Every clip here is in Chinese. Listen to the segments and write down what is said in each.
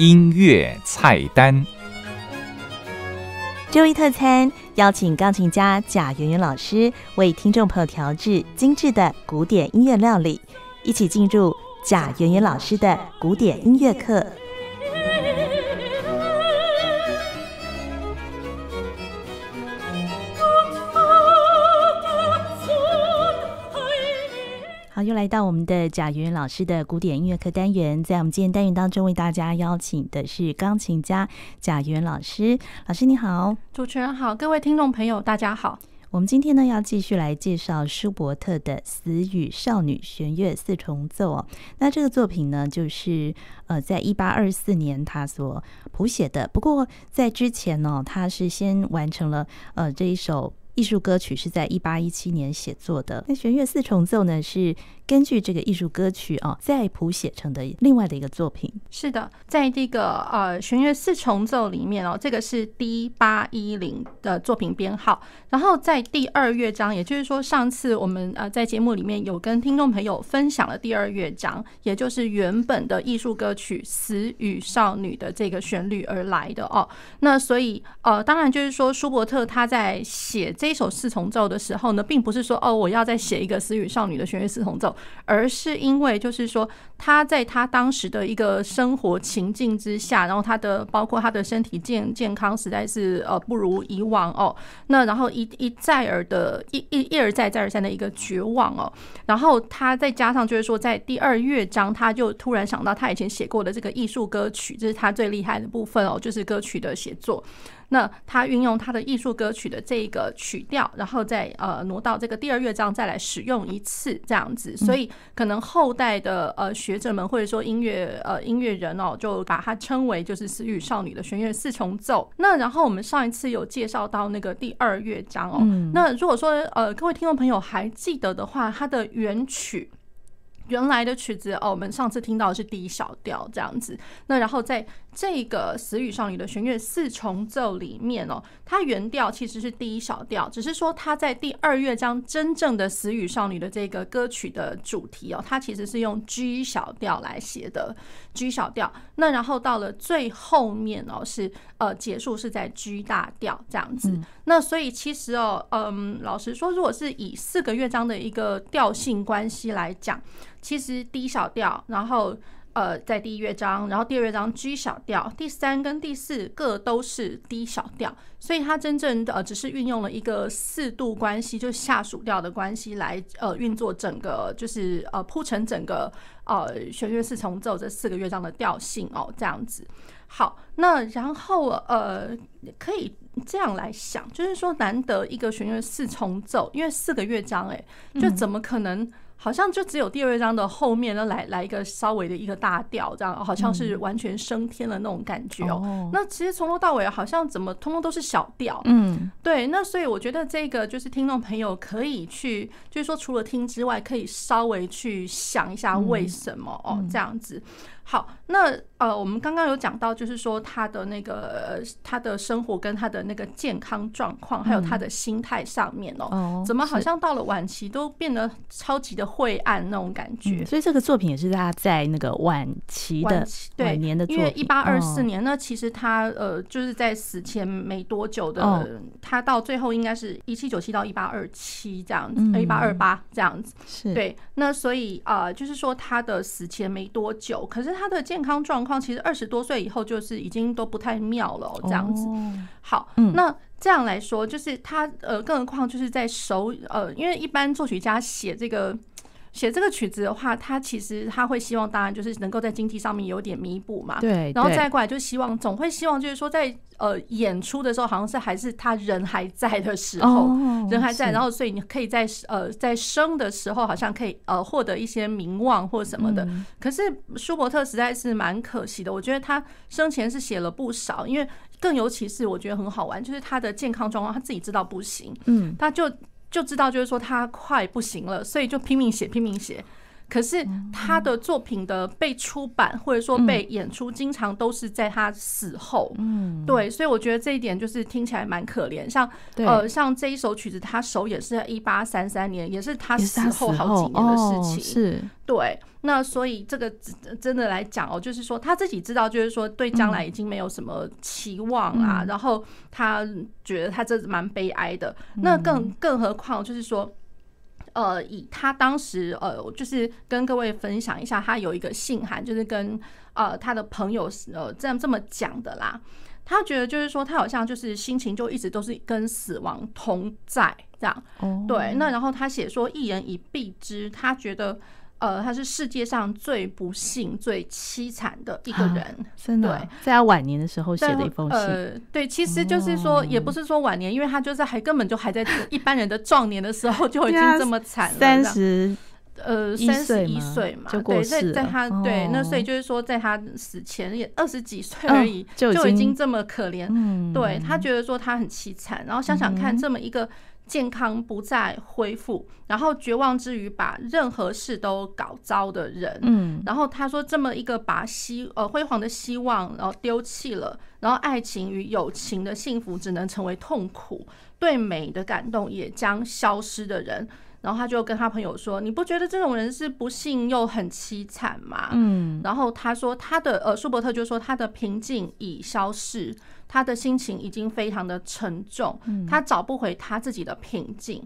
音乐菜单。周一特餐，邀请钢琴家贾圆圆老师为听众朋友调制精致的古典音乐料理，一起进入贾圆圆老师的古典音乐课。又来到我们的贾圆圆老师的古典音乐课单元，在我们今天单元当中，为大家邀请的是钢琴家贾圆圆老师。老师你好，主持人好，各位听众朋友大家好。我们今天呢要继续来介绍舒伯特的《死与少女弦乐四重奏》哦。那这个作品呢，就是呃，在一八二四年他所谱写的。不过在之前呢，他是先完成了呃这一首。艺术歌曲是在一八一七年写作的，那弦乐四重奏呢是根据这个艺术歌曲啊再谱写成的另外的一个作品。是的，在这个呃弦乐四重奏里面哦，这个是 D 八一零的作品编号。然后在第二乐章，也就是说上次我们呃在节目里面有跟听众朋友分享了第二乐章，也就是原本的艺术歌曲《死与少女》的这个旋律而来的哦。那所以呃当然就是说舒伯特他在写。这首四重奏的时候呢，并不是说哦，我要再写一个死与少女的弦乐四重奏，而是因为就是说他在他当时的一个生活情境之下，然后他的包括他的身体健健康实在是呃不如以往哦，那然后一一再而的一一一而再再而三的一个绝望哦，然后他再加上就是说在第二乐章，他就突然想到他以前写过的这个艺术歌曲，这是他最厉害的部分哦，就是歌曲的写作。那他运用他的艺术歌曲的这个曲调，然后再呃挪到这个第二乐章再来使用一次这样子，所以可能后代的呃学者们或者说音乐呃音乐人哦，就把它称为就是死与少女的弦乐四重奏。那然后我们上一次有介绍到那个第二乐章哦，那如果说呃各位听众朋友还记得的话，它的原曲。原来的曲子哦，我们上次听到的是 D 小调这样子。那然后在这个死与少女的弦乐四重奏里面哦，它原调其实是第一小调，只是说它在第二乐章真正的死与少女的这个歌曲的主题哦，它其实是用 G 小调来写的 G 小调。那然后到了最后面哦，是呃结束是在 G 大调这样子。那所以其实哦，嗯，老实说，如果是以四个乐章的一个调性关系来讲。其实 D 小调，然后呃，在第一乐章，然后第二乐章 G 小调，第三跟第四个都是 D 小调，所以它真正的只是运用了一个四度关系，就下属调的关系来呃运作整个，就是呃铺成整个呃弦乐四重奏这四个乐章的调性哦，这样子。好，那然后呃可以这样来想，就是说难得一个弦乐四重奏，因为四个乐章哎，就怎么可能？好像就只有第二章的后面呢，来来一个稍微的一个大调，这样好像是完全升天了那种感觉哦。那其实从头到尾好像怎么通通都是小调，嗯，对。那所以我觉得这个就是听众朋友可以去，就是说除了听之外，可以稍微去想一下为什么哦，这样子。好，那呃，我们刚刚有讲到，就是说他的那个他的生活跟他的那个健康状况，还有他的心态上面哦，怎么好像到了晚期都变得超级的晦暗那种感觉。所以这个作品也是他在那个晚期的晚年的作品，因为一八二四年，那其实他呃就是在死前没多久的，他到最后应该是一七九七到一八二七这样子，一八二八这样子。是对，那所以呃就是说他的死前没多久，可是他。他的健康状况其实二十多岁以后就是已经都不太妙了，这样子。好，那这样来说，就是他呃，更何况就是在手呃，因为一般作曲家写这个。写这个曲子的话，他其实他会希望，当然就是能够在经济上面有点弥补嘛。对。然后再过来，就希望总会希望，就是说在呃演出的时候，好像是还是他人还在的时候，人还在，然后所以你可以在呃在生的时候，好像可以呃获得一些名望或什么的。可是舒伯特实在是蛮可惜的，我觉得他生前是写了不少，因为更尤其是我觉得很好玩，就是他的健康状况他自己知道不行，嗯，他就。就知道就是说他快不行了，所以就拼命写拼命写，可是他的作品的被出版或者说被演出，经常都是在他死后。嗯，对，所以我觉得这一点就是听起来蛮可怜。像呃，像这一首曲子，他首演是在一八三三年，也是他死后好几年的事情。是，对。那所以这个真的来讲哦，就是说他自己知道，就是说对将来已经没有什么期望啊，然后他觉得他这蛮悲哀的。那更更何况就是说。呃，以他当时呃，就是跟各位分享一下，他有一个信函，就是跟呃他的朋友呃这样这么讲的啦。他觉得就是说，他好像就是心情就一直都是跟死亡同在这样。哦，对。那然后他写说，一言以蔽之，他觉得。呃，他是世界上最不幸、最凄惨的一个人，啊、真的。对，在他晚年的时候写的一封信。呃，对，其实就是说，也不是说晚年，因为他就是还根本就还在一般人的壮年的时候就已经这么惨了，三十呃三十一岁嘛，就过世了。对，在在他对那所以就是说，在他死前也二十几岁而已，就已经这么可怜。嗯，对他觉得说他很凄惨，然后想想看，这么一个。健康不再恢复，然后绝望之余把任何事都搞糟的人，嗯，然后他说这么一个把希呃辉煌的希望然后丢弃了，然后爱情与友情的幸福只能成为痛苦，对美的感动也将消失的人，然后他就跟他朋友说：“你不觉得这种人是不幸又很凄惨吗？”嗯，然后他说他的呃舒伯特就说他的平静已消逝。他的心情已经非常的沉重，他找不回他自己的平静。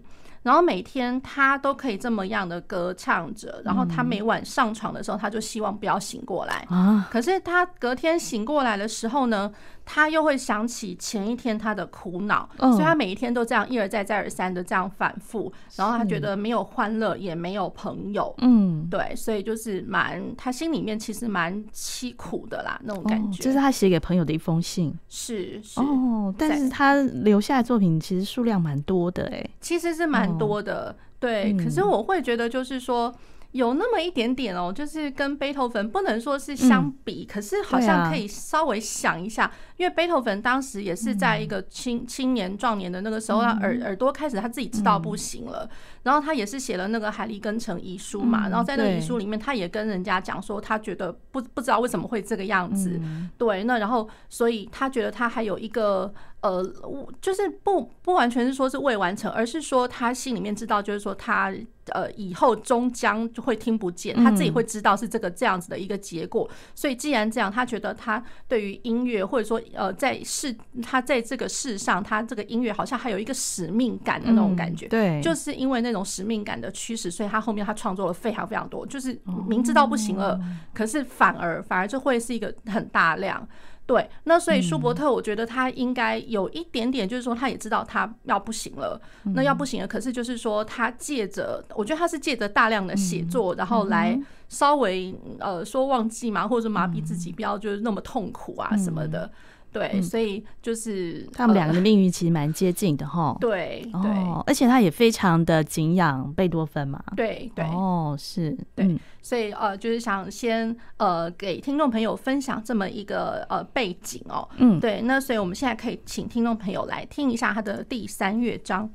然后每天他都可以这么样的歌唱着，然后他每晚上床的时候，他就希望不要醒过来啊。可是他隔天醒过来的时候呢，他又会想起前一天他的苦恼，所以他每一天都这样一而再再而三的这样反复。然后他觉得没有欢乐，也没有朋友。嗯，对，所以就是蛮他心里面其实蛮凄苦的啦，那种感觉。这是他写给朋友的一封信。是是哦，但是他留下的作品其实数量蛮多的哎，其实是蛮。多的对，可是我会觉得就是说。有那么一点点哦，就是跟贝多芬不能说是相比，可是好像可以稍微想一下，因为贝多芬当时也是在一个青青年壮年的那个时候，他耳耳朵开始他自己知道不行了，然后他也是写了那个海利根城遗书嘛，然后在那个遗书里面，他也跟人家讲说，他觉得不不知道为什么会这个样子，对，那然后所以他觉得他还有一个呃，就是不不完全是说是未完成，而是说他心里面知道，就是说他。呃，以后终将就会听不见，他自己会知道是这个这样子的一个结果。所以既然这样，他觉得他对于音乐，或者说呃，在世他在这个世上，他这个音乐好像还有一个使命感的那种感觉。对，就是因为那种使命感的驱使，所以他后面他创作了非常非常多，就是明知道不行了，可是反而反而就会是一个很大量。对，那所以舒伯特，我觉得他应该有一点点，就是说他也知道他要不行了，那要不行了。可是就是说他借着，我觉得他是借着大量的写作，然后来稍微呃说忘记嘛，或者麻痹自己，不要就是那么痛苦啊什么的。对，所以就是他们两个的命运其实蛮接近的哈。对对，而且他也非常的敬仰贝多芬嘛。对对哦，是对，所以呃，就是想先呃给听众朋友分享这么一个呃背景哦。嗯，对，那所以我们现在可以请听众朋友来听一下他的第三乐章。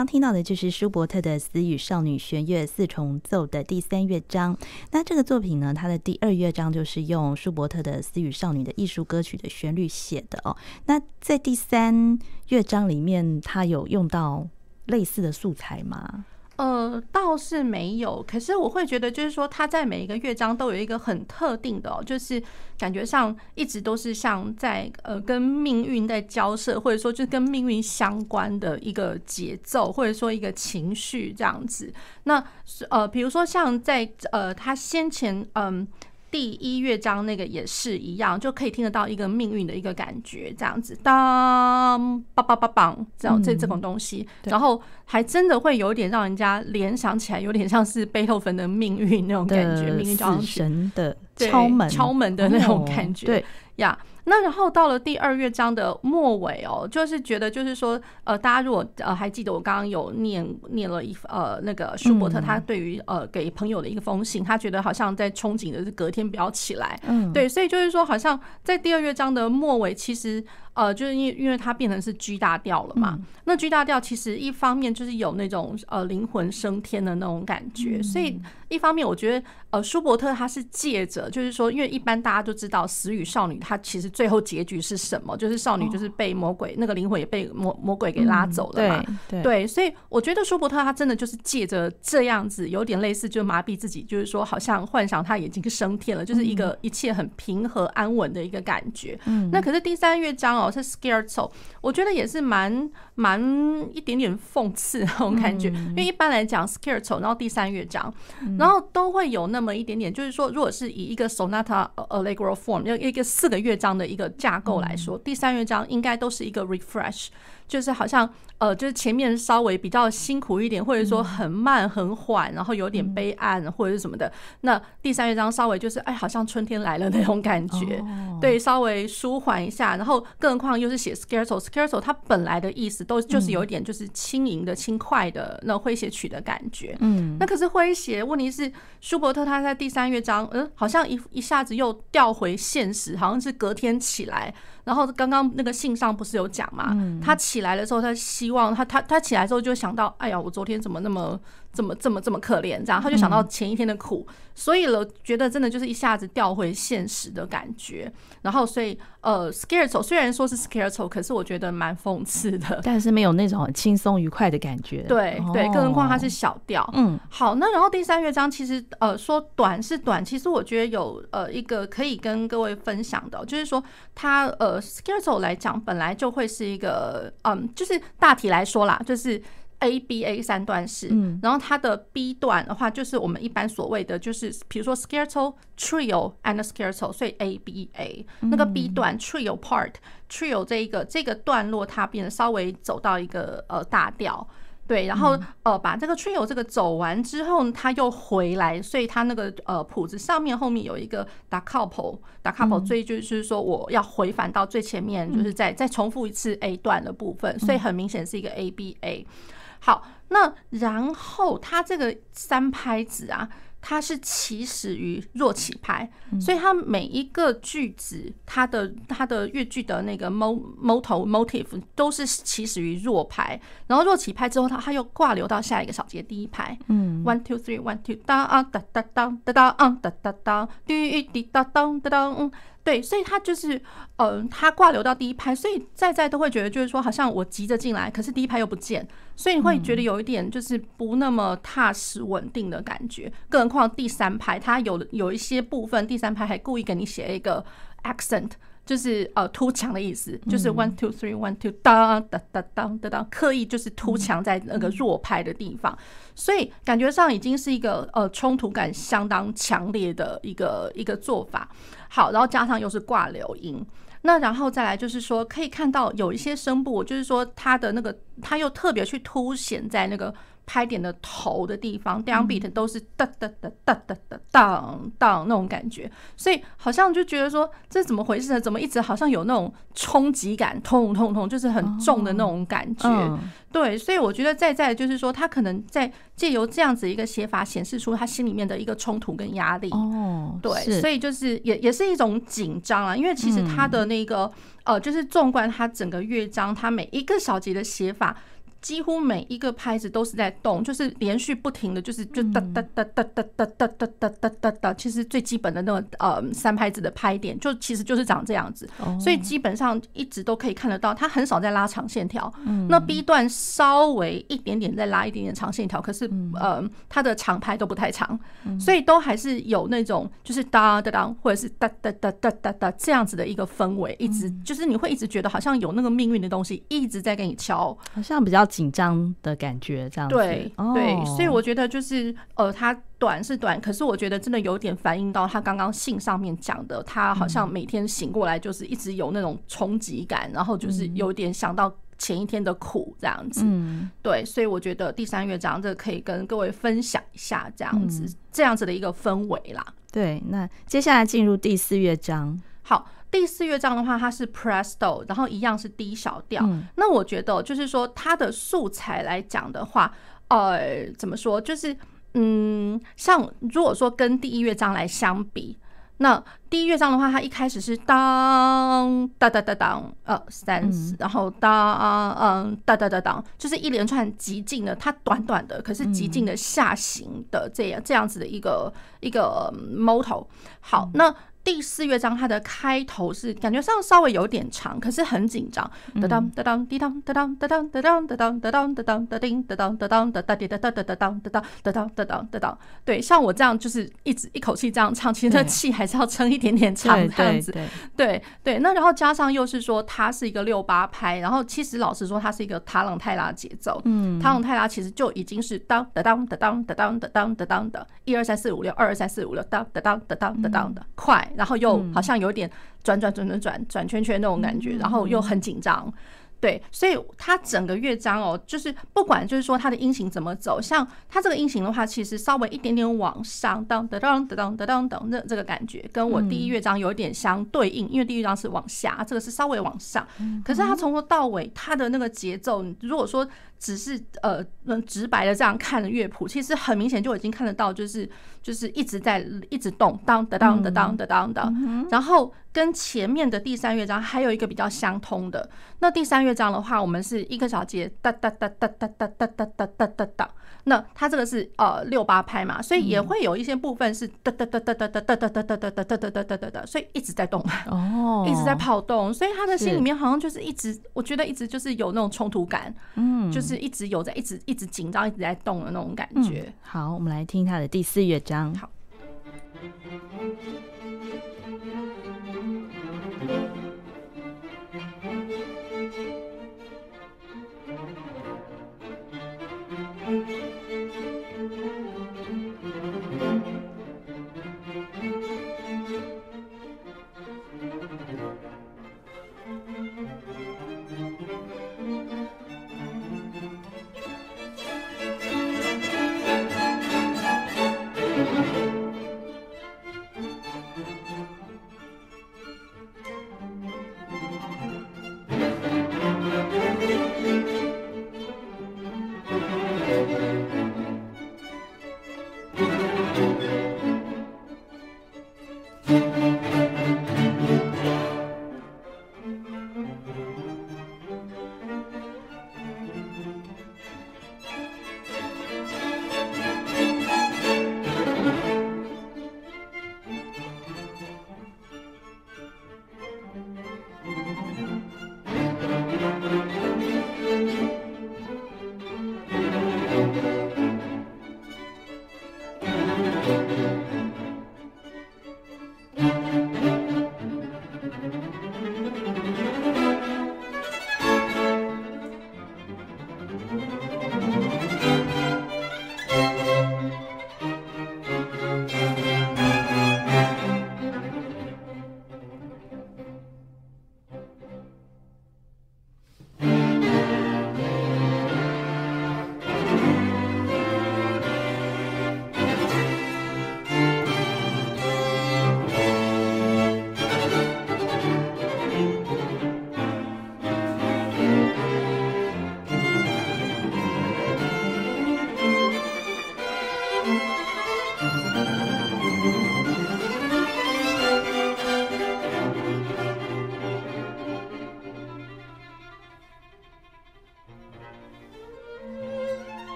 刚听到的就是舒伯特的《死与少女弦乐四重奏》的第三乐章。那这个作品呢，它的第二乐章就是用舒伯特的《死与少女》的艺术歌曲的旋律写的哦。那在第三乐章里面，它有用到类似的素材吗？呃，倒是没有，可是我会觉得，就是说，他在每一个乐章都有一个很特定的，就是感觉上一直都是像在呃跟命运在交涉，或者说就跟命运相关的一个节奏，或者说一个情绪这样子。那呃，比如说像在呃他先前嗯。第一乐章那个也是一样，就可以听得到一个命运的一个感觉，这样子，当梆梆梆梆，这样这这种东西，然后还真的会有点让人家联想起来，有点像是贝多芬的命运那种感觉，命运神的敲门敲门的那种感觉，对呀。那然后到了第二乐章的末尾哦，就是觉得就是说，呃，大家如果呃还记得我刚刚有念念了一呃那个舒伯特他对于呃给朋友的一个封信，他觉得好像在憧憬的是隔天不要起来，嗯，对，所以就是说好像在第二乐章的末尾，其实。呃，就是因为因为它变成是 G 大调了嘛，那 G 大调其实一方面就是有那种呃灵魂升天的那种感觉，所以一方面我觉得呃舒伯特他是借着就是说，因为一般大家都知道死与少女，他其实最后结局是什么？就是少女就是被魔鬼那个灵魂也被魔魔鬼给拉走了嘛，对，所以我觉得舒伯特他真的就是借着这样子，有点类似就麻痹自己，就是说好像幻想他已经升天了，就是一个一切很平和安稳的一个感觉。嗯那可是第三乐章哦。是 Scherzo，我觉得也是蛮蛮一点点讽刺那种感觉，因为一般来讲 Scherzo，然后第三乐章，然后都会有那么一点点，就是说，如果是以一个 Sonata Allegro form，要一个四个乐章的一个架构来说，第三乐章应该都是一个 refresh。就是好像呃，就是前面稍微比较辛苦一点，或者说很慢很缓，然后有点悲暗或者是什么的。那第三乐章稍微就是哎，好像春天来了那种感觉，对，稍微舒缓一下。然后更何况又是写 Scherzo，Scherzo 它本来的意思都就是有一点就是轻盈的、轻快的那诙谐曲的感觉。嗯，那可是诙谐，问题是舒伯特他在第三乐章，嗯，好像一一下子又调回现实，好像是隔天起来。然后刚刚那个信上不是有讲嘛？他起来的时候，他希望他他他起来之后就想到，哎呀，我昨天怎么那么。这么这么这么可怜，这样他就想到前一天的苦，嗯、所以了，觉得真的就是一下子掉回现实的感觉。然后，所以呃，Scherzo 虽然说是 Scherzo，可是我觉得蛮讽刺的，但是没有那种很轻松愉快的感觉。对对，更何况它是小调。嗯，好，那然后第三乐章其实呃说短是短，其实我觉得有呃一个可以跟各位分享的，就是说它呃 Scherzo 来讲本来就会是一个嗯，就是大体来说啦，就是。A B A 三段式，然后它的 B 段的话，就是我们一般所谓的，就是比如说 Scherzo Trio and Scherzo，所以 A B A 那个 B 段 Trio part Trio 这一个这个段落，它变得稍微走到一个呃大调，对，然后呃把这个 Trio 这个走完之后，它又回来，所以它那个呃谱子上面后面有一个 Da capo Da capo，所以就是说我要回返到最前面，就是再再重复一次 A 段的部分，所以很明显是一个 A B A。好，那然后它这个三拍子啊，它是起始于弱起拍，所以它每一个句子，它的它的乐句的那个 motto motive 都是起始于弱拍，然后弱起拍之后，它它又挂留到下一个小节第一拍，嗯，one two three one two 当啊哒哒当哒当啊哒哒当滴滴哒当哒当嗯。对，所以他就是，嗯、呃，他挂留到第一排，所以在在都会觉得就是说，好像我急着进来，可是第一排又不见，所以你会觉得有一点就是不那么踏实稳定的感觉。更何况第三排，他有有一些部分，第三排还故意给你写一个 accent，就是呃突墙的意思，就是 one two three one two 当当当当当当，刻意就是突墙在那个弱拍的地方，所以感觉上已经是一个呃冲突感相当强烈的一个一个做法。好，然后加上又是挂流音，那然后再来就是说，可以看到有一些声部，就是说它的那个，它又特别去凸显在那个。拍点的头的地方，downbeat 都是哒哒哒哒哒哒当当那种感觉，所以好像就觉得说这怎么回事呢？怎么一直好像有那种冲击感，痛痛痛，就是很重的那种感觉。对，所以我觉得在在就是说，他可能在借由这样子一个写法，显示出他心里面的一个冲突跟压力。哦，对，所以就是也也是一种紧张啊，因为其实他的那个呃，就是纵观他整个乐章，他每一个小节的写法。几乎每一个拍子都是在动，就是连续不停的就是就哒哒哒哒哒哒哒哒哒哒哒哒，其实最基本的那个呃三拍子的拍点，就其实就是长这样子，所以基本上一直都可以看得到，它很少在拉长线条。那 B 段稍微一点点再拉一点点长线条，可是呃它的长拍都不太长，所以都还是有那种就是哒哒哒或者是哒哒哒哒哒哒这样子的一个氛围，一直就是你会一直觉得好像有那个命运的东西一直在给你敲，好像比较。紧张的感觉，这样子对对，所以我觉得就是呃，它短是短，可是我觉得真的有点反映到他刚刚信上面讲的，他好像每天醒过来就是一直有那种冲击感，然后就是有点想到前一天的苦这样子。嗯，对，所以我觉得第三乐章这可以跟各位分享一下这样子这样子的一个氛围啦。对，那接下来进入第四乐章，好。第四乐章的话，它是 Presto，然后一样是 D 小调。嗯、那我觉得就是说，它的素材来讲的话，呃，怎么说？就是嗯，像如果说跟第一乐章来相比，那第一乐章的话，它一开始是当哒哒哒当呃三，然后当嗯哒哒哒当，就是一连串极进的，它短短的，可是极进的下行的这样这样子的一个一个 motto。好，那。第四乐章它的开头是感觉上稍微有点长，可是很紧张。哒当哒当滴当哒当哒当哒当哒当哒当哒当哒叮哒当哒当哒哒滴哒哒哒哒当哒当哒当哒当哒当。对，像我这样就是一直一口气这样唱，其实那气还是要撑一点点长这样子。对对，那然后加上又是说它是一个六八拍，然后其实老实说它是一个塔朗泰拉节奏。嗯，塔朗泰拉其实就已经是当哒当哒当哒当哒当哒当的，一二三四五六，二二三四五六，当哒当哒当哒当的快。然后又好像有点转转转转转转圈圈那种感觉，然后又很紧张。对，所以它整个乐章哦，就是不管就是说它的音型怎么走，像它这个音型的话，其实稍微一点点往上，当当当当当当当，这这个感觉跟我第一乐章有点相对应，因为第一乐章是往下，这个是稍微往上。可是它从头到尾，它的那个节奏，如果说只是呃直白的这样看的乐谱，其实很明显就已经看得到，就是就是一直在一直动，当当当当当当当，然后。跟前面的第三乐章还有一个比较相通的，那第三乐章的话，我们是一个小节哒哒哒哒哒哒哒哒哒哒哒哒，那它这个是呃六八拍嘛，所以也会有一些部分是哒哒哒哒哒哒哒哒哒哒哒哒哒哒哒哒哒，所以一直在动哦，一直在跑动，所以他的心里面好像就是一直，我觉得一直就是有那种冲突感，嗯，就是一直有在一直一直紧张，一直在动的那种感觉。好，我们来听他的第四乐章。好。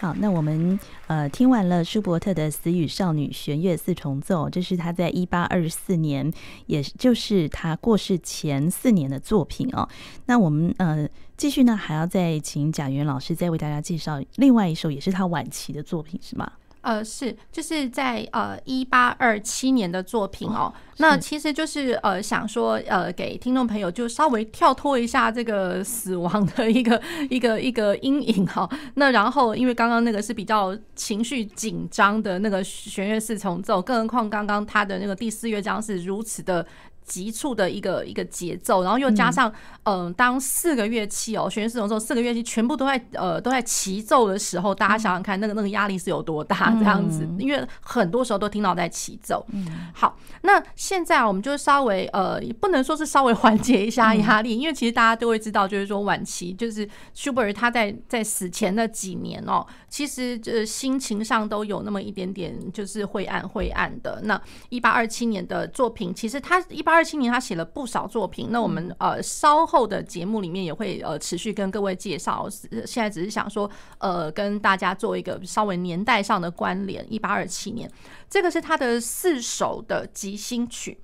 好，那我们呃听完了舒伯特的《死与少女弦乐四重奏》，这是他在一八二四年，也就是他过世前四年的作品哦。那我们呃继续呢，还要再请贾元老师再为大家介绍另外一首，也是他晚期的作品，是吗？呃，是，就是在呃一八二七年的作品哦。那其实就是呃想说呃给听众朋友就稍微跳脱一下这个死亡的一个一个一个阴影哈。那然后因为刚刚那个是比较情绪紧张的那个弦乐四重奏，更何况刚刚他的那个第四乐章是如此的。急促的一个一个节奏，然后又加上，嗯、呃，当四个乐器哦，弦乐四重奏四个乐器全部都在呃都在齐奏的时候，大家想想看，那个那个压力是有多大？这样子，因为很多时候都听到在齐奏。好，那现在我们就稍微呃，不能说是稍微缓解一下压力，因为其实大家都会知道，就是说晚期就是舒伯特他在在死前的几年哦，其实就是心情上都有那么一点点就是灰暗灰暗的。那一八二七年的作品，其实他一八二七年他写了不少作品，那我们呃稍后的节目里面也会呃持续跟各位介绍。现在只是想说呃跟大家做一个稍微年代上的关联。一八二七年，这个是他的四首的即兴曲。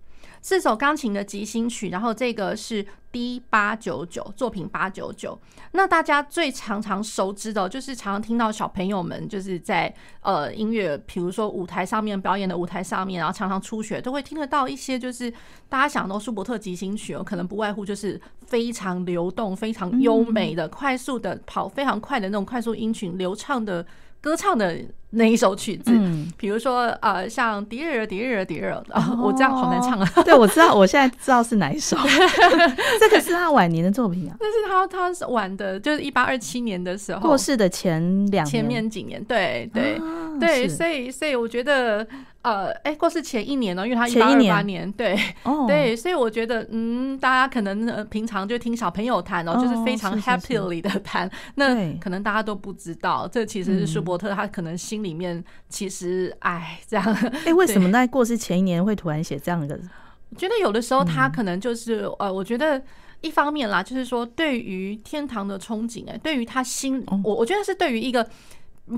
四首钢琴的即兴曲，然后这个是 D 八九九作品八九九。那大家最常常熟知的，就是常常听到小朋友们就是在呃音乐，比如说舞台上面表演的舞台上面，然后常常初学都会听得到一些，就是大家想到舒伯特即兴曲哦，可能不外乎就是非常流动、非常优美的、快速的跑非常快的那种快速音群、流畅的歌唱的。那一首曲子，比如说呃，像迪尔迪尔迪尔，我这样好难唱啊。对，我知道，我现在知道是哪一首。这个是他晚年的作品啊。但是他他是晚的，就是一八二七年的时候过世的前两，前面几年，对对对，所以所以我觉得呃，哎，过世前一年呢，因为他一八二八年，对。对，所以我觉得嗯，大家可能平常就听小朋友弹哦，就是非常 happily 的弹，那可能大家都不知道，这其实是舒伯特他可能心里。面其实，哎，这样，哎，为 什么在过世前一年会突然写这样的？我觉得有的时候他可能就是，呃，我觉得一方面啦，就是说对于天堂的憧憬，哎，对于他心，我我觉得是对于一个。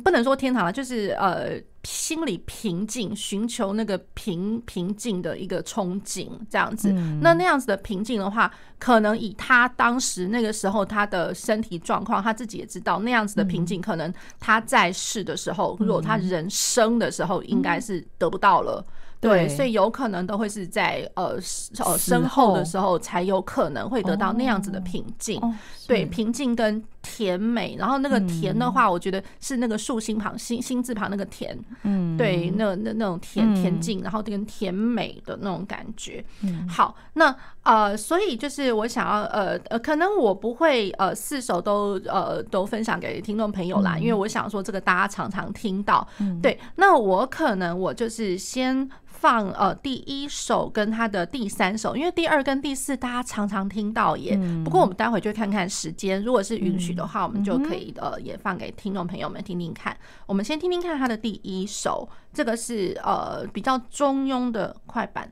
不能说天堂了，就是呃，心理平静，寻求那个平平静的一个憧憬，这样子。那那样子的平静的话，可能以他当时那个时候他的身体状况，他自己也知道，那样子的平静，可能他在世的时候，如果他人生的时候，应该是得不到了。对，所以有可能都会是在呃呃身后的时候才有可能会得到那样子的平静，对，平静跟甜美。然后那个甜的话，我觉得是那个竖心旁心心字旁那个甜，嗯，对，那那那种甜甜静，然后跟甜美的那种感觉。好，那呃，所以就是我想要呃呃，可能我不会呃四首都呃都分享给听众朋友啦，因为我想说这个大家常常听到，对，那我可能我就是先。放呃第一首跟他的第三首，因为第二跟第四大家常常听到耶。不过我们待会就看看时间，如果是允许的话，我们就可以呃也放给听众朋友们听听看。我们先听听看他的第一首，这个是呃比较中庸的快板。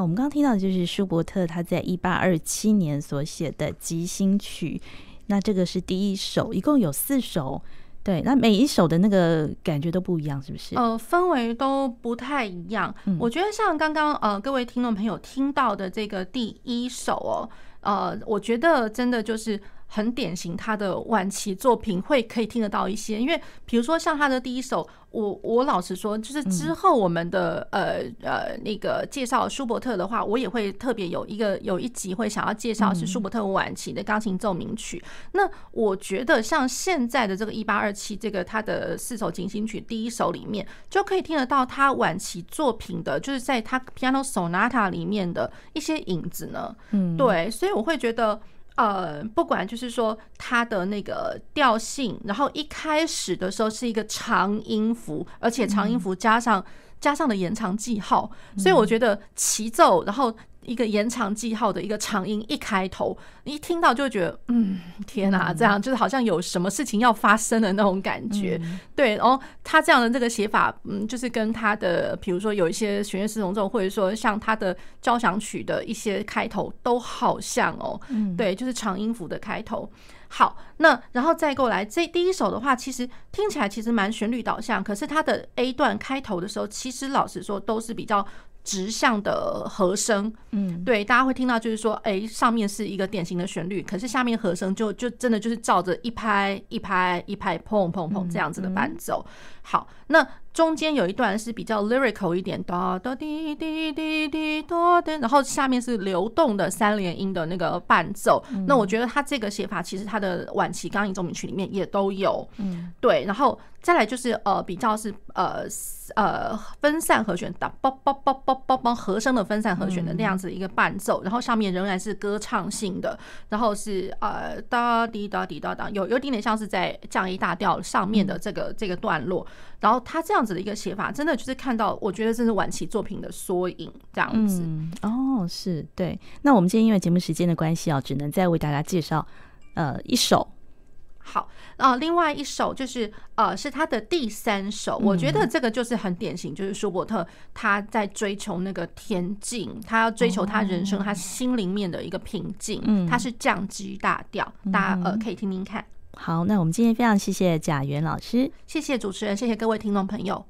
好，我们刚刚听到的就是舒伯特他在一八二七年所写的即兴曲，那这个是第一首，一共有四首。对，那每一首的那个感觉都不一样，是不是？呃，氛围都不太一样。嗯、我觉得像刚刚呃各位听众朋友听到的这个第一首哦，呃，我觉得真的就是。很典型，他的晚期作品会可以听得到一些，因为比如说像他的第一首，我我老实说，就是之后我们的呃呃那个介绍舒伯特的话，我也会特别有一个有一集会想要介绍是舒伯特晚期的钢琴奏鸣曲。那我觉得像现在的这个一八二七这个他的四首进行曲第一首里面，就可以听得到他晚期作品的，就是在他 Piano Sonata 里面的一些影子呢。嗯，对，所以我会觉得。呃，不管就是说它的那个调性，然后一开始的时候是一个长音符，而且长音符加上加上的延长记号，所以我觉得齐奏，然后。一个延长记号的一个长音一开头，你一听到就会觉得，嗯，天哪，这样就是好像有什么事情要发生的那种感觉。对，然后他这样的这个写法，嗯，就是跟他的，比如说有一些弦乐四重奏，或者说像他的交响曲的一些开头都好像哦。对，就是长音符的开头。好，那然后再过来这第一首的话，其实听起来其实蛮旋律导向，可是它的 A 段开头的时候，其实老实说都是比较。直向的和声，嗯，对，大家会听到，就是说，哎，上面是一个典型的旋律，可是下面和声就就真的就是照着一拍一拍一拍，砰砰砰这样子的伴奏。好，那中间有一段是比较 lyrical 一点，哒哒滴滴滴滴哒哒，然后下面是流动的三连音的那个伴奏。那我觉得他这个写法，其实他的晚期钢琴奏鸣曲里面也都有，嗯，对，然后。再来就是呃比较是呃呃分散和弦的啵啵啵啵啵啵和声的分散和弦的那样子一个伴奏，然后上面仍然是歌唱性的，然后是呃哒滴哒滴哒哒，有有点点像是在降 A 大调上面的这个这个段落，然后他这样子的一个写法，真的就是看到我觉得这是晚期作品的缩影这样子。哦，是对。那我们今天因为节目时间的关系啊，只能再为大家介绍呃一首。好，啊，另外一首就是呃，是他的第三首，我觉得这个就是很典型，就是舒伯特他在追求那个恬静，他要追求他人生他心灵面的一个平静，他是降 G 大调，大家呃可以听听看。好，那我们今天非常谢谢贾元老师，谢谢主持人，谢谢各位听众朋友。